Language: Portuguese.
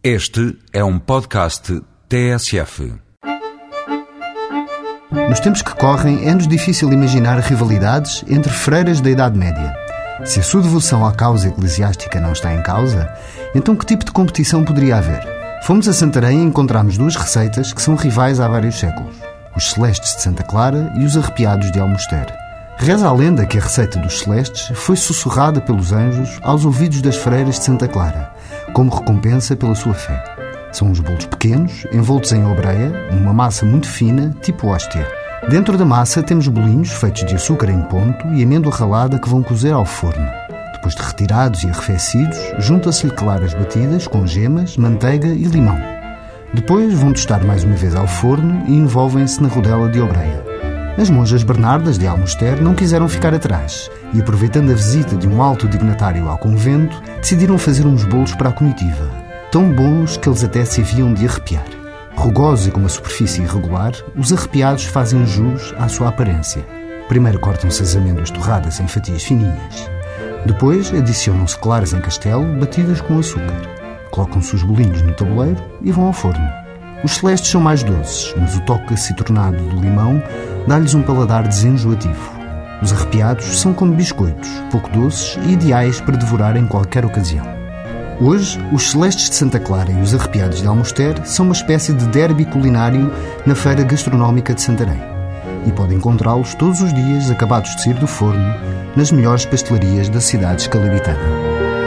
Este é um podcast TSF. Nos tempos que correm, é-nos difícil imaginar rivalidades entre freiras da Idade Média. Se a sua devoção à causa eclesiástica não está em causa, então que tipo de competição poderia haver? Fomos a Santarém e encontramos duas receitas que são rivais há vários séculos: os Celestes de Santa Clara e os Arrepiados de Almoster. Reza a lenda que a receita dos Celestes foi sussurrada pelos anjos aos ouvidos das freiras de Santa Clara, como recompensa pela sua fé. São uns bolos pequenos, envoltos em obreia, numa massa muito fina, tipo hóstia. Dentro da massa temos bolinhos feitos de açúcar em ponto e amêndoa ralada que vão cozer ao forno. Depois de retirados e arrefecidos, junta-se-lhe claras batidas com gemas, manteiga e limão. Depois vão tostar mais uma vez ao forno e envolvem-se na rodela de obreia. As monjas Bernardas de Almoster não quiseram ficar atrás e, aproveitando a visita de um alto dignatário ao convento, decidiram fazer uns bolos para a comitiva, tão bons que eles até se haviam de arrepiar. Rugosos e com uma superfície irregular, os arrepiados fazem jus à sua aparência. Primeiro cortam-se as amêndoas torradas em fatias fininhas. Depois adicionam-se claras em castelo batidas com açúcar. Colocam-se os bolinhos no tabuleiro e vão ao forno. Os celestes são mais doces, mas o toque acitronado do limão dá-lhes um paladar desenjoativo. Os arrepiados são como biscoitos, pouco doces e ideais para devorar em qualquer ocasião. Hoje, os Celestes de Santa Clara e os Arrepiados de Almoster são uma espécie de derby culinário na Feira Gastronómica de Santarém. E pode encontrá-los todos os dias, acabados de sair do forno, nas melhores pastelarias da cidade escalabitana.